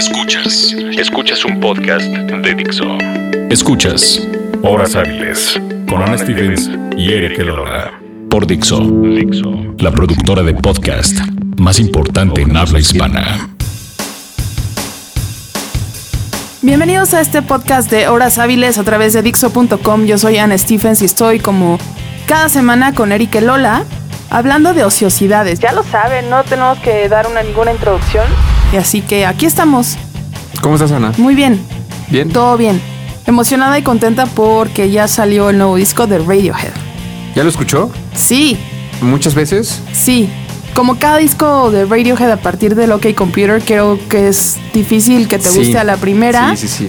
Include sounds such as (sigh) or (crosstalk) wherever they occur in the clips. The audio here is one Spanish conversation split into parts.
Escuchas. Escuchas un podcast de Dixo. Escuchas Horas Hábiles con Ana Stevens y Eric Elola. Por Dixo. Dixo. La productora de podcast más importante en habla hispana. Bienvenidos a este podcast de Horas Hábiles a través de Dixo.com. Yo soy Ana Stephens y estoy como cada semana con Eric Lola hablando de ociosidades. Ya lo saben, no tenemos que dar una ninguna introducción. Y así que aquí estamos. ¿Cómo estás, Ana? Muy bien. ¿Bien? Todo bien. Emocionada y contenta porque ya salió el nuevo disco de Radiohead. ¿Ya lo escuchó? Sí, ¿Muchas veces? sí. Como cada disco de Radiohead a partir del OK Computer, creo que es difícil que te Sí. guste a la primera. Sí, sí, sí.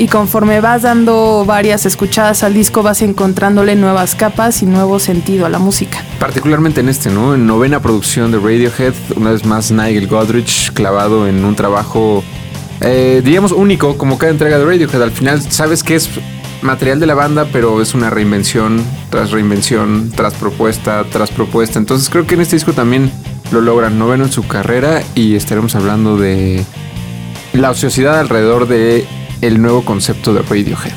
Y conforme vas dando varias escuchadas al disco, vas encontrándole nuevas capas y nuevo sentido a la música. Particularmente en este, ¿no? En novena producción de Radiohead, una vez más Nigel Godrich clavado en un trabajo, eh, diríamos, único, como cada entrega de Radiohead. Al final sabes que es material de la banda, pero es una reinvención tras reinvención, tras propuesta, tras propuesta. Entonces creo que en este disco también lo logran, noveno en su carrera y estaremos hablando de la ociosidad alrededor de el nuevo concepto de Radiohead.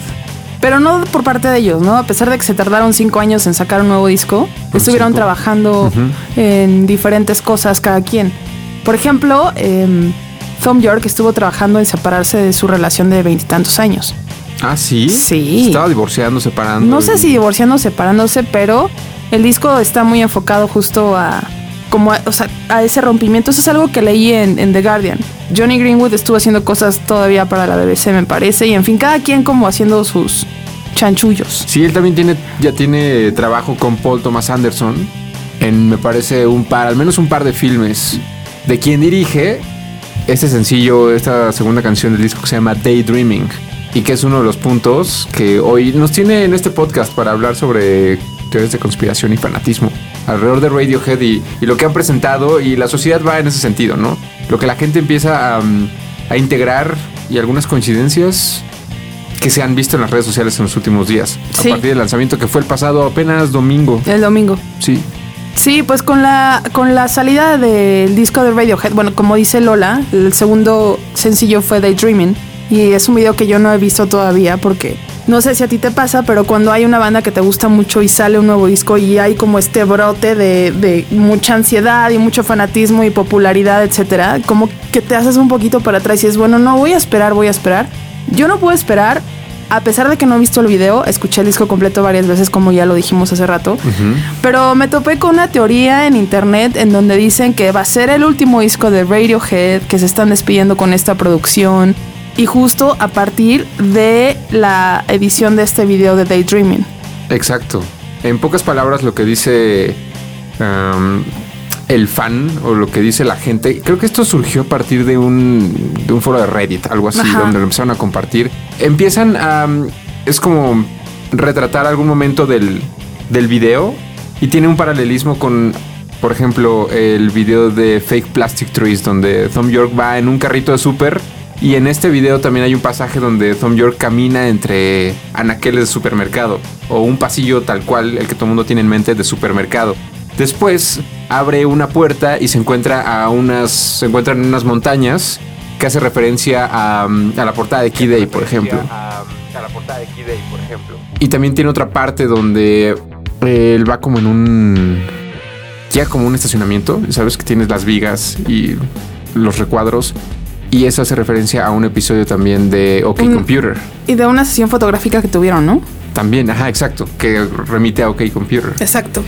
Pero no por parte de ellos, ¿no? A pesar de que se tardaron cinco años en sacar un nuevo disco, estuvieron cinco. trabajando en diferentes cosas cada quien. Por ejemplo, eh, Tom York estuvo trabajando en separarse de su relación de veintitantos años. Ah, sí. Sí. Estaba divorciando, separando. No sé si divorciando o separándose, pero el disco está muy enfocado justo a como a, o sea, a ese rompimiento. Eso es algo que leí en, The Guardian. Johnny Greenwood estuvo haciendo cosas todavía para la BBC, me parece, y en fin, cada quien como haciendo sus chanchullos. Sí, él también tiene, ya tiene trabajo con Paul Thomas Anderson en, me parece, un par, al menos un par de filmes. De quien dirige este sencillo, esta segunda canción del disco que se llama Daydreaming. Y que es uno de los puntos que hoy nos tiene en este podcast para hablar sobre teorías de conspiración y fanatismo alrededor de Radiohead y, y lo que han presentado y la sociedad va en ese sentido, ¿no? Lo que la gente empieza a, a integrar y algunas coincidencias que se han visto en las redes sociales en los últimos días. Sí. A partir del lanzamiento que fue el pasado apenas domingo. El domingo. Sí. Sí, pues con la, con la salida del disco de Radiohead, bueno, como dice Lola, el segundo sencillo fue Daydreaming. Y es un video que yo no he visto todavía porque no sé si a ti te pasa, pero cuando hay una banda que te gusta mucho y sale un nuevo disco y hay como este brote de, de mucha ansiedad y mucho fanatismo y popularidad, etcétera, como que te haces un poquito para atrás y es bueno, no voy a esperar, voy a esperar. Yo no puedo esperar, a pesar de que no he visto el video, escuché el disco completo varias veces, como ya lo dijimos hace rato. Pero me topé con una teoría en internet en donde dicen que va a ser el último disco de Radiohead, que se están despidiendo con esta producción. Y justo a partir de la edición de este video de Daydreaming. Exacto. En pocas palabras, lo que dice um, el fan o lo que dice la gente, creo que esto surgió a partir de un, de un foro de Reddit, algo así, Ajá. donde lo empezaron a compartir. Empiezan a. es como retratar algún momento del, del video y tiene un paralelismo con. Por ejemplo, el video de Fake Plastic Trees, donde Tom York va en un carrito de súper y en este video también hay un pasaje donde Tom York camina entre anaqueles de supermercado o un pasillo tal cual el que todo el mundo tiene en mente de supermercado. Después abre una puerta y se encuentra a unas se encuentran en unas montañas que hace referencia a, um, a la portada de Key Day, por ejemplo. Y también tiene otra parte donde él va como en un ya como un estacionamiento, sabes que tienes las vigas y los recuadros y eso hace referencia a un episodio también de OK Un- Computer. Y de una sesión fotográfica que tuvieron, ¿no? También, ajá, exacto, que remite a OK Computer. Exacto.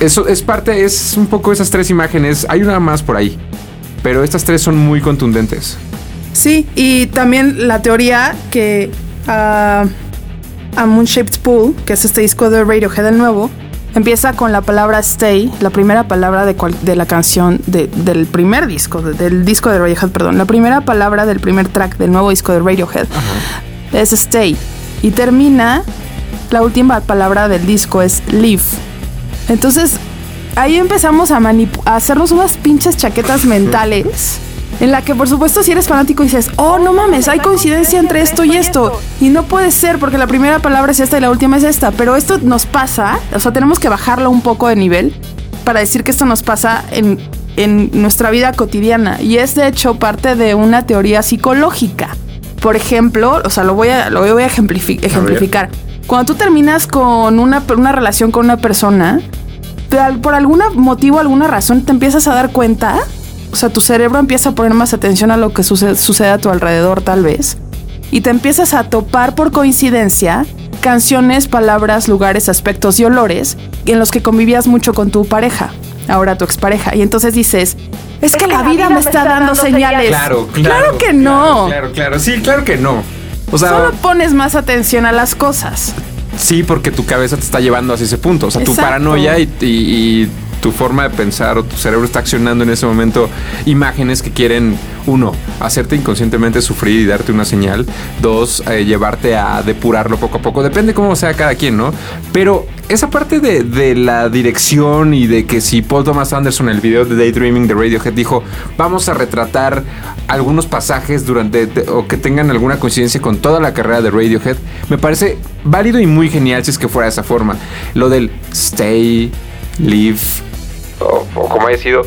Eso es parte, es un poco esas tres imágenes. Hay una más por ahí, pero estas tres son muy contundentes. Sí, y también la teoría que a Moon Shaped Pool, que es este disco de Radiohead el nuevo, empieza con la palabra stay, la primera palabra de, cual- de la canción de- del primer disco, de- del disco de Radiohead, perdón, la primera palabra del primer track del nuevo disco de Radiohead es stay. Y termina, la última palabra del disco es leave. Entonces, ahí empezamos a hacernos unas pinches chaquetas mentales. En la que, por supuesto, si eres fanático dices, oh, no mames, hay coincidencia entre esto y esto. Y no puede ser porque la primera palabra es esta y la última es esta. Pero esto nos pasa, o sea, tenemos que bajarlo un poco de nivel para decir que esto nos pasa en en nuestra vida cotidiana y es de hecho parte de una teoría psicológica. Por ejemplo, o sea, lo voy a, lo voy a ejemplifi- ejemplificar. Cuando tú terminas con una, una relación con una persona, por al- por algún motivo, alguna razón, te empiezas a dar cuenta, sea, tu cerebro empieza a poner más atención a lo que sucede, sucede a tu alrededor tal vez, y te empiezas a topar por coincidencia canciones, palabras, lugares, aspectos y olores en los que convivías mucho con tu pareja, ahora tu expareja, y entonces dices, es, que, la, vida, me está, dando señales. Claro, claro. Claro que no. Claro, claro. Sí, claro que no. O sea, Solo pones más atención a las cosas. sí, porque tu cabeza te está llevando hacia ese punto. O sea, tu paranoia y, y- y tu forma de pensar o tu cerebro está accionando en ese momento imágenes que quieren, uno, hacerte inconscientemente sufrir y darte una señal. Dos, eh, llevarte a depurarlo poco a poco. Depende cómo sea cada quien, ¿no? Pero esa parte de, de la dirección y de que si Paul Thomas Anderson en el video de Daydreaming de Radiohead dijo, vamos a retratar algunos pasajes durante o que tengan alguna coincidencia con toda la carrera de Radiohead, me parece válido y muy genial si es que fuera de esa forma. Lo del stay, live, o, o como haya sido,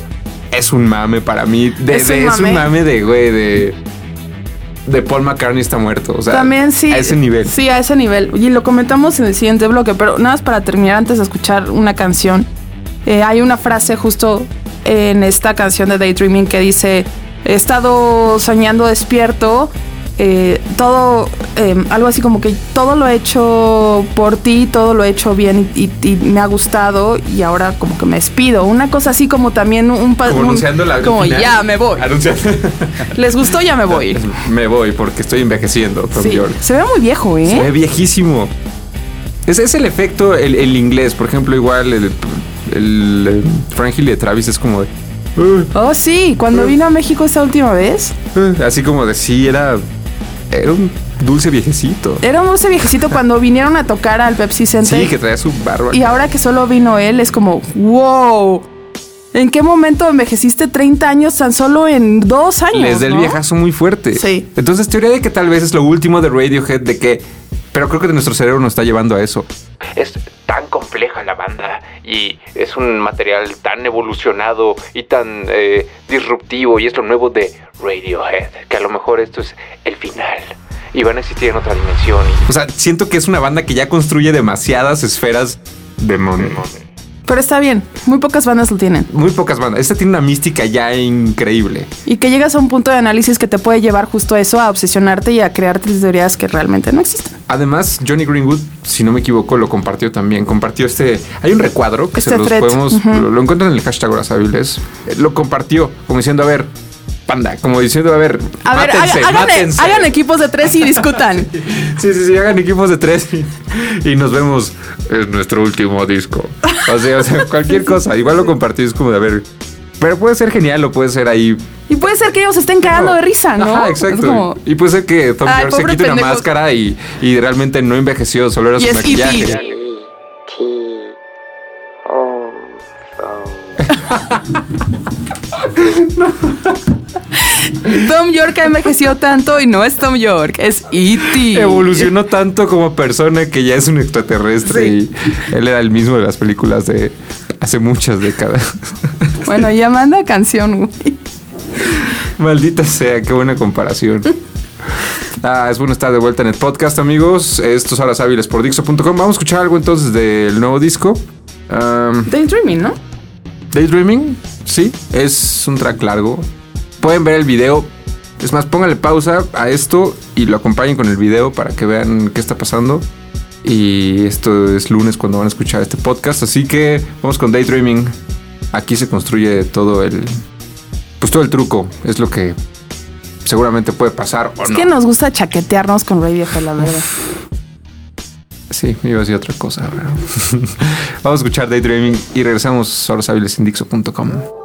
es un mame para mí. De, Es de- un es un mame. mame de, güey, de... De Paul McCartney está muerto. O sea, También sí. A ese nivel. Sí, a ese nivel. Y lo comentamos en el siguiente bloque, pero nada más para terminar antes de escuchar una canción. eh, hay una frase justo en esta canción de Daydreaming que dice, he estado soñando despierto, eh, todo, eh, algo así como que todo lo he hecho por ti, todo lo he hecho bien y, y- y me ha gustado y ahora como que me despido. Una cosa así como también un... Como un- anunciando la Como final. ya me voy. Anunciando. (laughs) ¿Les gustó? Ya me voy. (laughs) me voy porque estoy envejeciendo, Tom Sí, York. se ve muy viejo, ¿eh? Se ve viejísimo. Ese es el efecto, el, el inglés. Por ejemplo, igual el, el, eh, Frank Hill de Travis es como de. "Uh, Oh, sí, cuando vino a México esta última vez, uh", así como de sí, era. Era un dulce viejecito. era un dulce viejecito cuando vinieron a tocar al Pepsi Center. Sí, que traía su barba. Y ahora que solo vino él, es como, wow. ¿En qué momento envejeciste 30 años tan solo en dos años? Les da el no? viejazo muy fuerte. Sí. Entonces, teoría de que tal vez es lo último de Radiohead, de que. Pero creo que nuestro cerebro nos está llevando a eso. es tan compleja la banda y es un material tan evolucionado y tan eh, disruptivo y es lo nuevo de Radiohead, que a lo mejor esto es el final y van a existir en otra dimensión. y- O sea, siento que es una banda que ya construye demasiadas esferas de. Pero está bien, muy pocas bandas lo tienen. Muy pocas bandas. Esta tiene una mística ya increíble. Y que llegas a un punto de análisis que te puede llevar justo a eso, a obsesionarte y a crearte teorías que realmente no existen. Además, Johnny Greenwood, si no me equivoco, lo compartió también. Compartió este. Hay un recuadro que Este se los podemos. Lo, lo encuentran en el hashtag Horas Hábiles. Eh, Lo compartió, como diciendo, a ver, panda, como diciendo, a ver, A ver, mátense, haga- háganle- mátense. hagan equipos de tres y (laughs) discutan. Sí, sí, sí, hagan equipos de tres y, y nos vemos en nuestro último disco. O sea, o sea, cualquier cosa. Igual lo compartí, es como de a ver. Pero puede ser genial o puede ser ahí. Y puede ser que ellos estén cagando de risa, ¿no? Ajá, exacto. como- Y puede ser que Tom Ay, se quite una máscara y, y realmente no envejeció, solo era Y su es maquillaje. E.T.. (laughs) (laughs) Tom York ha envejecido tanto y no es Tom York, es E.T. Evolucionó tanto como persona que ya es un extraterrestre y él era el mismo de las películas de hace muchas décadas. Bueno, ya manda canción, güey. Maldita sea, qué buena comparación. Ah, es bueno estar de vuelta en el podcast, amigos. Estos horas hábiles por Dixo.com. Vamos a escuchar algo entonces del nuevo disco. Um, Daydreaming, ¿no? Daydreaming, sí, es un track largo. Pueden ver el video. Es más, pónganle pausa a esto y lo acompañen con el video para que vean qué está pasando. Y esto es lunes cuando van a escuchar este podcast. Así que vamos con Daydreaming. Aquí se construye todo el. Pues todo el truco. Es lo que seguramente puede pasar o Es no. que nos gusta chaquetearnos con Radiohead, la verdad. Sí, iba a decir otra cosa. (laughs) vamos a escuchar Daydreaming y regresamos a horoshabilesindixo.com.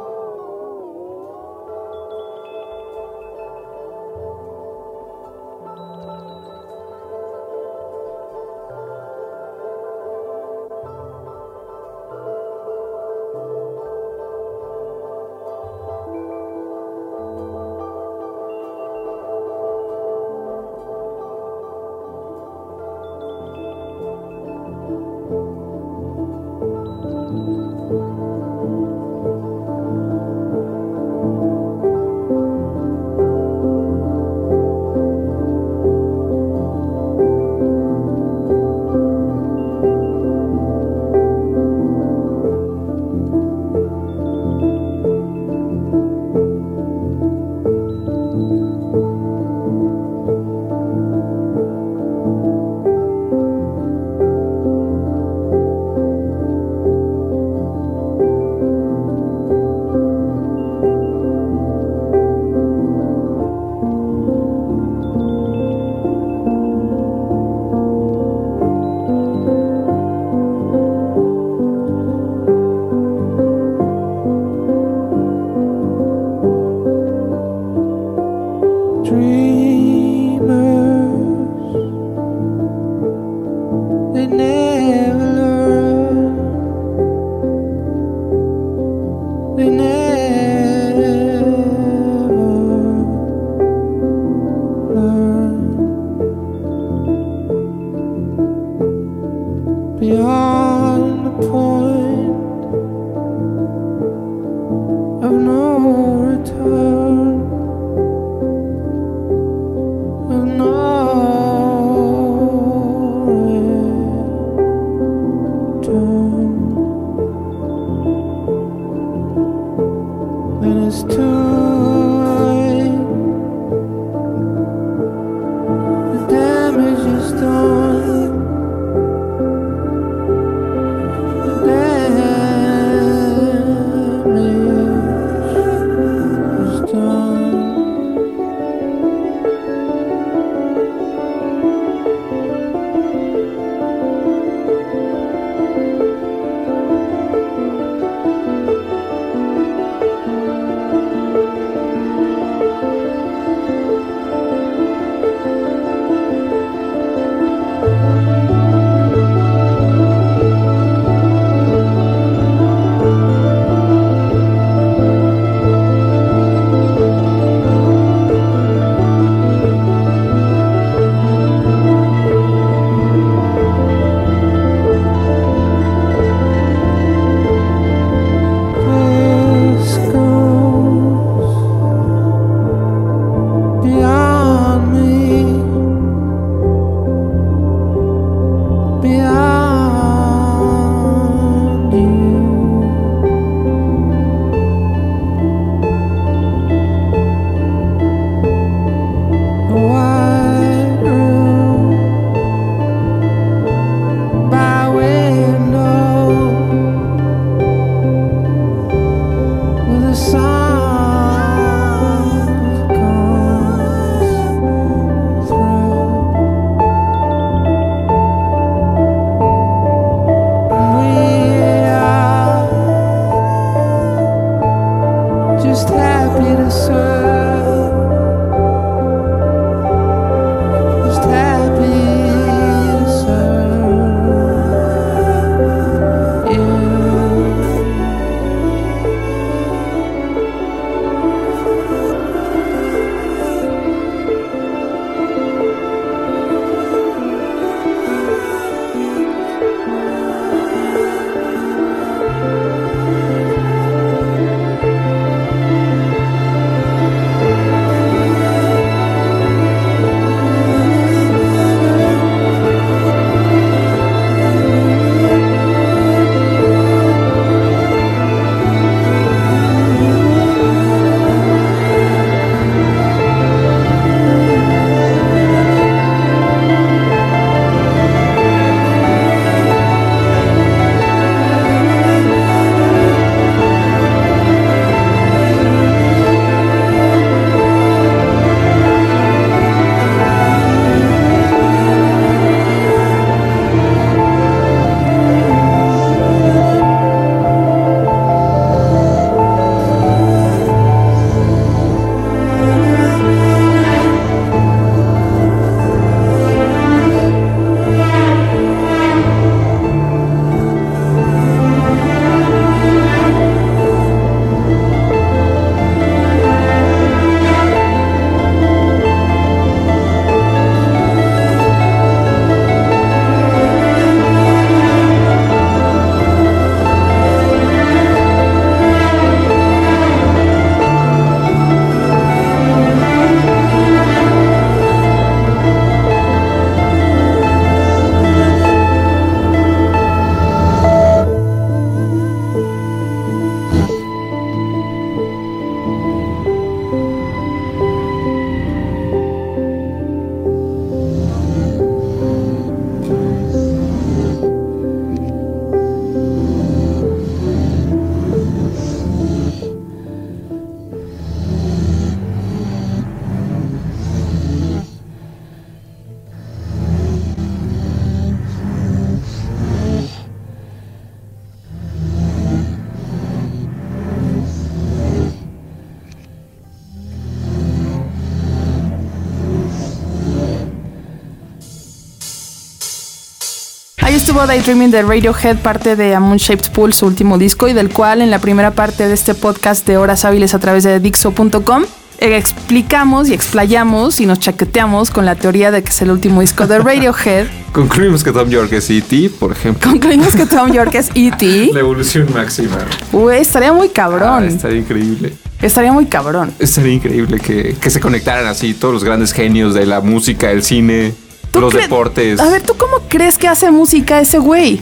estuvo Daydreaming de Radiohead, parte de A Moon Shaped Pool, su último disco, y del cual en la primera parte de este podcast de horas hábiles a través de Dixo.com eh, explicamos y explayamos y nos chaqueteamos con la teoría de que es el último disco de Radiohead. (laughs) Concluimos que Tom York es E.T., por ejemplo. Concluimos que Tom York es E.T. (laughs) La evolución máxima. Güey, estaría muy Ah, cabrón. estaría increíble. Estaría muy cabrón. Estaría increíble que, que se conectaran así todos los grandes genios de la música, el cine, ¿Tú los deportes. A ver, ¿tú cómo crees que hace música ese güey?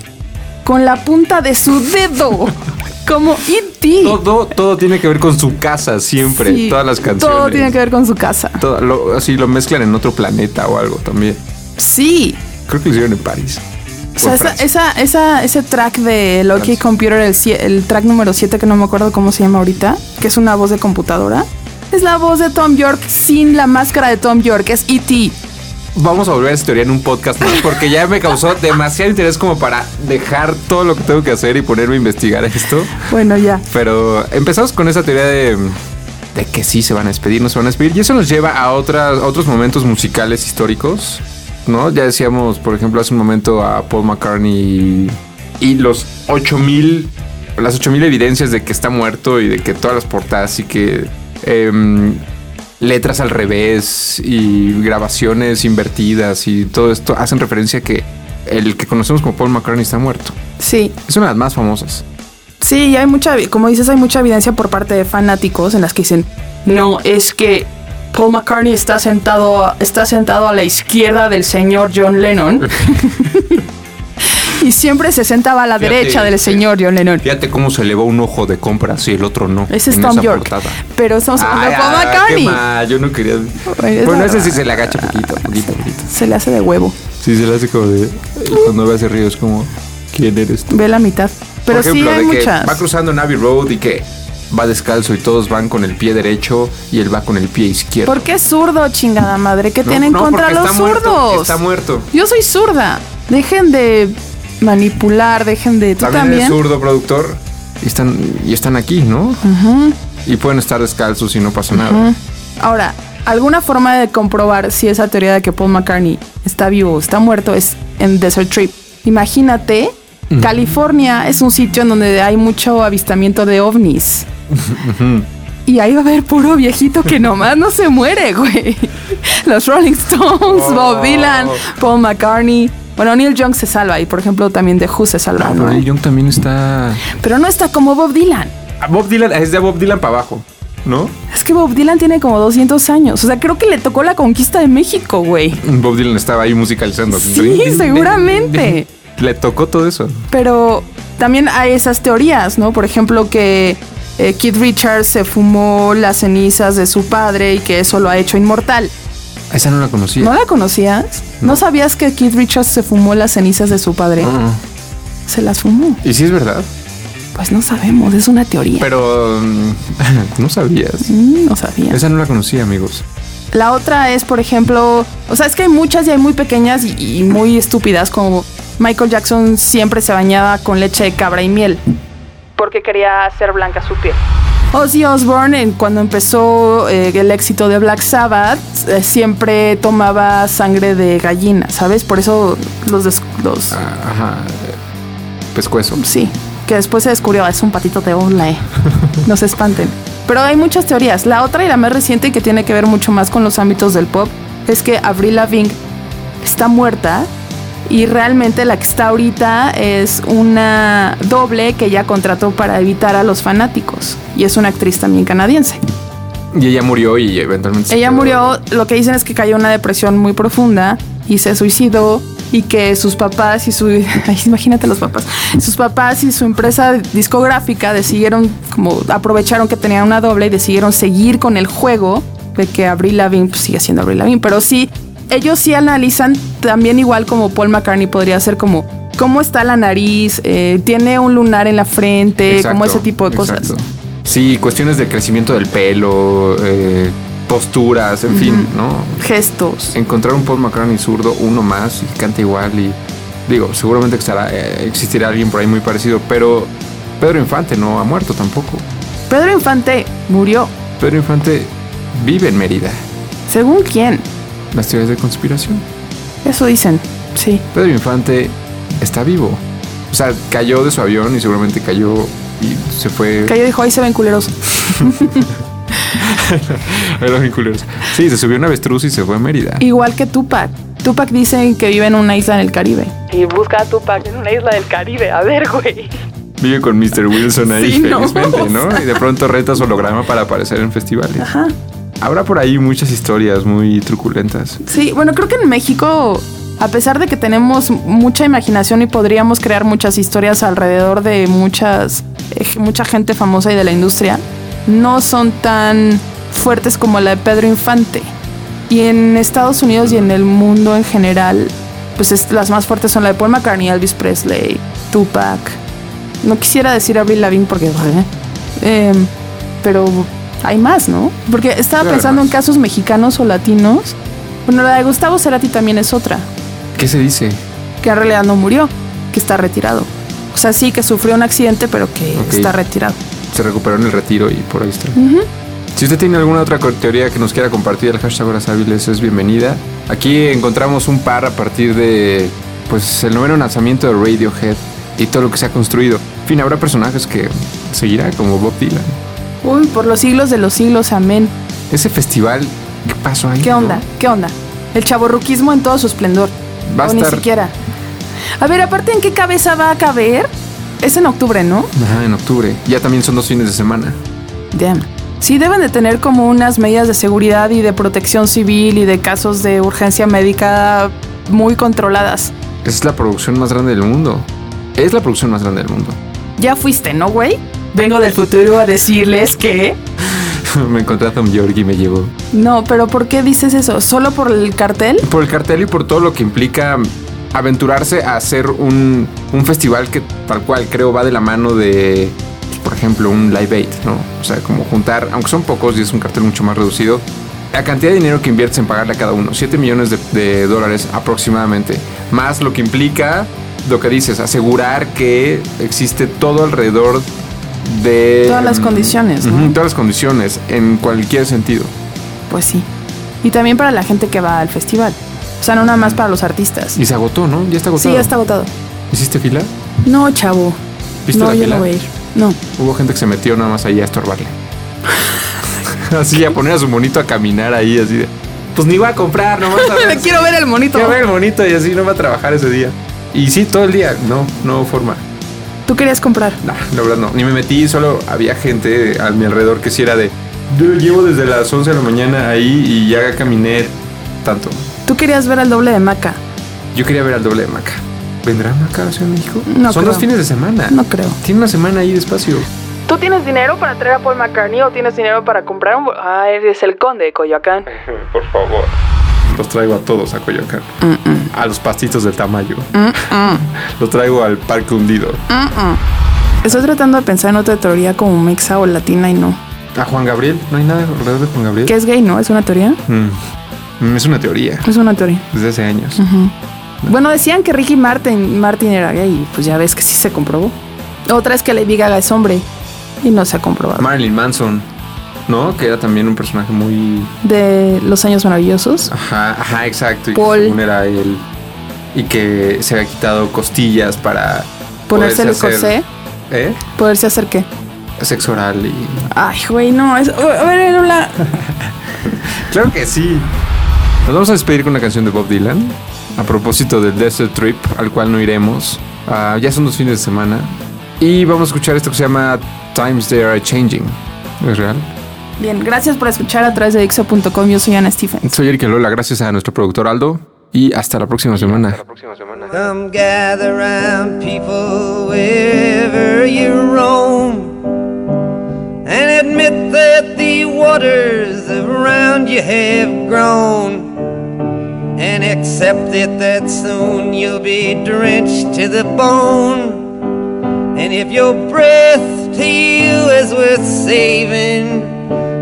Con la punta de su dedo. Como E.T. Todo, todo tiene que ver con su casa siempre, Sí, todas las canciones. Todo tiene que ver con su casa. Todo lo- así lo mezclan en otro planeta o algo también. Sí. Creo que lo hicieron en París. O sea, esa, esa, esa- ese track de Loki Francia. Computer, el, el track número 7, que no me acuerdo cómo se llama ahorita, que es una voz de computadora, es la voz de Tom York sin la máscara de Tom York, es E.T. Vamos a volver a esta teoría en un podcast más porque ya me causó demasiado interés como para dejar todo lo que tengo que hacer y ponerme a investigar esto. Bueno, ya. Pero empezamos con esa teoría de, de que sí se van a despedir, no se van a despedir. Y eso nos lleva a otras, otros momentos musicales históricos, ¿no? Ya decíamos, por ejemplo, hace un momento a Paul McCartney y, y los 8000, las 8000 evidencias de que está muerto y de que todas las portadas y que em, letras al revés y grabaciones invertidas y todo esto hacen referencia a que el que conocemos como Paul McCartney está muerto. Sí, Es una de las más famosas. sí, hay mucha, como dices, hay mucha evidencia por parte de fanáticos en las que dicen, no, es que Paul McCartney está sentado, está sentado a la izquierda del señor John Lennon. (laughs) y siempre se sentaba a la Fíjate, derecha del señor John Lennon. Fíjate cómo se elevó un ojo de compras y el otro no. Ese es Tom York. portada. Pero estamos hablando de Paul McCartney. Yo no quería. Oye, Bueno, ese sí se le agacha poquito, poquito, poquito. Se le hace de huevo. Sí, se le hace como de. Cuando ve ese río es como. ¿Quién eres tú? Ve la mitad. Pero Por ejemplo, sí hay de que muchas. va cruzando Navy Road y que va descalzo y todos van con el pie derecho y él va con el pie izquierdo. ¿Por qué es zurdo, chingada madre? ¿Qué No, tienen no, contra los está muerto, zurdos? está muerto. Yo soy zurda. Dejen de manipular, dejen de. ¿Tú También, es zurdo productor y están, y están aquí, ¿no? Y pueden estar descalzos y no pasa nada. Ahora, alguna forma de comprobar si esa teoría de que Paul McCartney está vivo o está muerto es en Desert Trip. Imagínate, California es un sitio en donde hay mucho avistamiento de ovnis. Y ahí va a haber puro viejito que nomás no se muere, güey. Los Rolling Stones, Bob Dylan, Paul McCartney. Bueno, Neil Young se salva y, por ejemplo, también The Who se salva, Ah, ¿no? Neil Young también está. Pero no está como Bob Dylan. A Bob Dylan, es de Bob Dylan para abajo, ¿no? Es que Bob Dylan tiene como 200 años. O sea, creo que le tocó la conquista de México, güey. Bob Dylan estaba ahí musicalizando. Sí, seguramente. Le tocó todo eso. Pero también hay esas teorías, ¿no? Por ejemplo, que eh, Keith Richards se fumó las cenizas de su padre y que eso lo ha hecho inmortal. Esa no la conocía. ¿No la conocías? ¿No, sabías que Keith Richards se fumó las cenizas de su padre? Se las fumó. Y sí es verdad. Pues no sabemos, es una teoría. Pero mm, (laughs) no sabías. Mm, no sabía. Esa no la conocía, amigos. La otra es, por ejemplo, o sea, es que hay muchas y hay muy pequeñas y, y muy estúpidas, como Michael Jackson siempre se bañaba con leche de cabra y miel. Porque quería hacer blanca su piel. Ozzy Osbourne, cuando empezó eh, el éxito de Black Sabbath, eh, siempre tomaba sangre de gallina, ¿sabes? Por eso los, los Ah, Ajá. Pescuezo. Sí, que después se descubrió, es un patito de ola, eh. (laughs) No se espanten. Pero hay muchas teorías. La otra y la más reciente que tiene que ver mucho más con los ámbitos del pop es que Avril Lavigne está muerta y realmente la que está ahorita es una doble que ella contrató para evitar a los fanáticos y es una actriz también canadiense. Y ella murió y eventualmente. se Ella quedó- murió, lo que dicen es que cayó en una depresión muy profunda y se suicidó y que sus papás y su... (laughs) Ay, imagínate los papás. Sus papás y su empresa discográfica decidieron, como aprovecharon que tenían una doble y decidieron seguir con el juego de que Avril Lavigne pues, sigue siendo Avril Lavigne. Pero sí, ellos sí analizan también igual como Paul McCartney podría ser como... ¿Cómo está la nariz? Eh, ¿Tiene un lunar en la frente? Exacto, como ese tipo de cosas. exacto. Sí, cuestiones de crecimiento del pelo, eh, posturas, en fin, ¿no? Gestos. Encontrar un Paul McCartney zurdo, uno más, y canta igual y... Digo, seguramente estará, eh, existirá alguien por ahí muy parecido, pero Pedro Infante no ha muerto tampoco. Pedro Infante murió. Pedro Infante vive en Mérida. ¿Según quién? Las teorías de conspiración. Eso dicen, sí. Pedro Infante está vivo. O sea, cayó de su avión y seguramente cayó y se fue. Cayó dijo, ahí se ven culeros. (laughs) Eran bien culeros. Sí, se subió una avestruz y se fue a Mérida. Igual que Tupac. Tupac dice que vive en una isla en el Caribe. Y busca a Tupac en una isla del Caribe. A ver, güey. Vive con Mr. Wilson ahí Sí, no. felizmente, ¿no? (laughs) Y de pronto reta su holograma para aparecer en festivales. Ajá. Habrá por ahí muchas historias muy truculentas. Sí, bueno, creo que en México, a pesar de que tenemos mucha imaginación y podríamos crear muchas historias alrededor de muchas, eh, mucha gente famosa y de la industria, no son tan fuertes como la de Pedro Infante. Y en Estados Unidos y en el mundo en general, pues es- las más fuertes son la de Paul McCartney, Elvis Presley, Tupac. No quisiera decir Avril Lavigne porque... eh, pero hay más, ¿no? Porque estaba Claro, pensando en casos mexicanos o latinos. Bueno, la de Gustavo Cerati también es otra, ¿Qué se dice? que en realidad no murió, que está retirado. O sea, sí que sufrió un accidente, pero que está retirado. Se recuperó en el retiro y por ahí está. Si usted tiene alguna otra teoría que nos quiera compartir, el hashtag Horas Hábiles es bienvenida. Aquí encontramos un par a partir de pues el noveno lanzamiento de Radiohead y todo lo que se ha construido. En fin, habrá personajes que seguirá como Bob Dylan. Uy, por los siglos de los siglos, amén. Ese festival, ¿qué pasó ahí? ¿Qué no? onda? ¿Qué onda? El chaborruquismo en todo su esplendor. Va a o ni estar- siquiera. A ver, aparte, ¿en qué cabeza va a caber? Es en octubre, ¿no? Ajá, en octubre. Ya también son dos fines de semana. Damn. Sí deben de tener como unas medidas de seguridad y de protección civil y de casos de urgencia médica muy controladas. Es la producción más grande del mundo. Es la producción más grande del mundo. Ya fuiste, ¿no, güey? Vengo del futuro a decirles que... (laughs) me encontré a Tom York y me llevó. No, pero ¿por qué dices eso? ¿Solo por el cartel? Por el cartel y por todo lo que implica aventurarse a hacer un, un festival que tal cual creo va de la mano de, por ejemplo, un Live Aid, ¿no? O sea, como juntar, aunque son pocos y es un cartel mucho más reducido, la cantidad de dinero que inviertes en pagarle a cada uno, 7 millones de, de dólares aproximadamente, más lo que implica lo que dices, asegurar que existe todo alrededor de... Todas las condiciones, todas las condiciones, en cualquier sentido. Pues sí. Y también para la gente que va al festival. O sea, no nada más para los artistas. Y se agotó, ¿no? Ya está agotado. Sí, ya está agotado. ¿Hiciste fila? No, chavo. ¿Viste no, la yo fila? no voy a ir. No. Hubo gente que se metió nada más ahí a estorbarle. (laughs) así, a poner a su monito a caminar ahí, así de. Pues ni va a comprar, nomás a ver. (laughs) Quiero ver el monito. Quiero ver el monito y así no va a trabajar ese día. Y sí, todo el día. No, no forma. Tú querías comprar. No, la verdad no. Ni me metí, solo había gente a mi alrededor que sí era de. Yo llevo desde las 11 de la mañana ahí y ya caminé tanto. Tú querías ver el doble de Maca. Yo quería ver al doble de Maca. ¿Vendrá Maca a Ciudad de México? No Son creo. dos fines de semana. No creo. Tiene una semana ahí de espacio. ¿Tú tienes dinero para traer a Paul McCartney o tienes dinero para comprar un... Ah, eres el conde de Coyoacán. (laughs) Por favor. Los traigo a todos a Coyoacán. A los pastitos del Tamayo. (laughs) Los traigo al parque hundido. Estoy tratando de pensar en otra teoría como mexa o latina y no. A Juan Gabriel. No hay nada alrededor de Juan Gabriel. Que es gay, ¿no? ¿Es una teoría? Mm. Mm, Es una teoría. Es una teoría. Desde hace años. Bueno, decían que Ricky Martin, Martin era gay y pues ya ves que sí se comprobó. Otra es que Lady Gaga es hombre y no se ha comprobado. Marilyn Manson. ¿No? Que era también un personaje muy. de Los Años Maravillosos. Ajá, ajá, exacto. Y que según era él. Y que se había quitado costillas para. Ponerse el corsé. hacer- ¿Eh? Poderse hacer qué. Sexo oral y. Ay, güey, no. Es, a ver. (laughs) Claro que sí. Nos vamos a despedir con una canción de Bob Dylan. A propósito del Desert Trip, al cual no iremos. Ah, ya son dos fines de semana. Y vamos a escuchar esto que se llama Times They Are Changing. ¿Es real? Bien, gracias por escuchar a través de Dixo.com. Yo soy Ana Stephens. Soy Eric Lola, gracias a nuestro productor Aldo. Y hasta la próxima semana. Come gather round people wherever you roam and admit that the waters around you have grown and accept it that soon you'll be drenched to the bone. And if your breath to you is worth saving,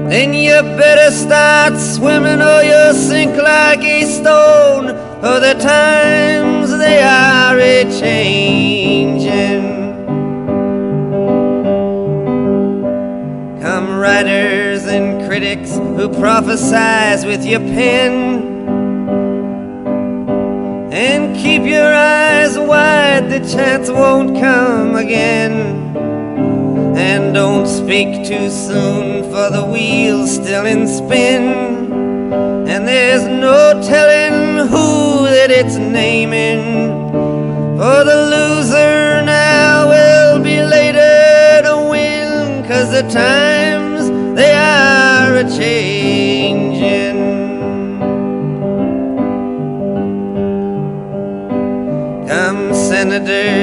then you better start swimming or you'll sink like a stone. For the times they are a changing. Come writers and critics who prophesize with your pen. And keep your eyes wide, the chance won't come again. And don't speak too soon, for the wheel's still in spin. And there's no telling who that it's naming. For the loser now will be later to win, cause the times they are a changing. Come, senators,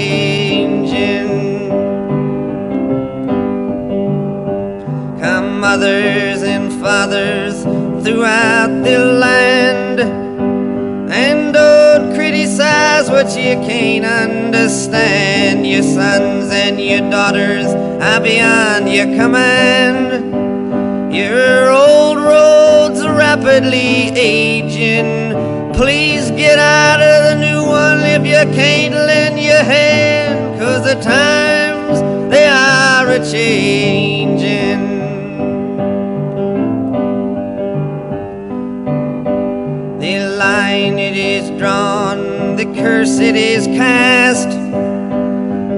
Throughout the land, and don't criticize what you can't understand. Your sons and your daughters are beyond your command. Your old road's are rapidly aging. Please get out of the new one if you can't lend your hand, cause the times they are a changing. Curse it is cast.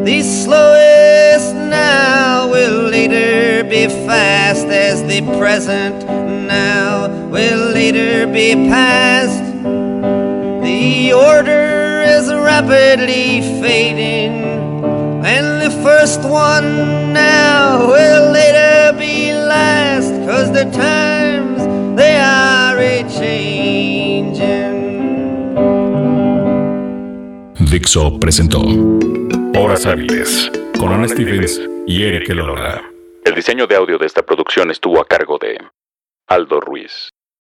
The slowest now will later be fast, as the present now will later be past. The order is rapidly fading, and the first one now will later be last, cause the times they are a changing. Dixo presentó Horas Hábiles con Ana Stevens y Eric Elola. El diseño de audio de esta producción estuvo a cargo de Aldo Ruiz.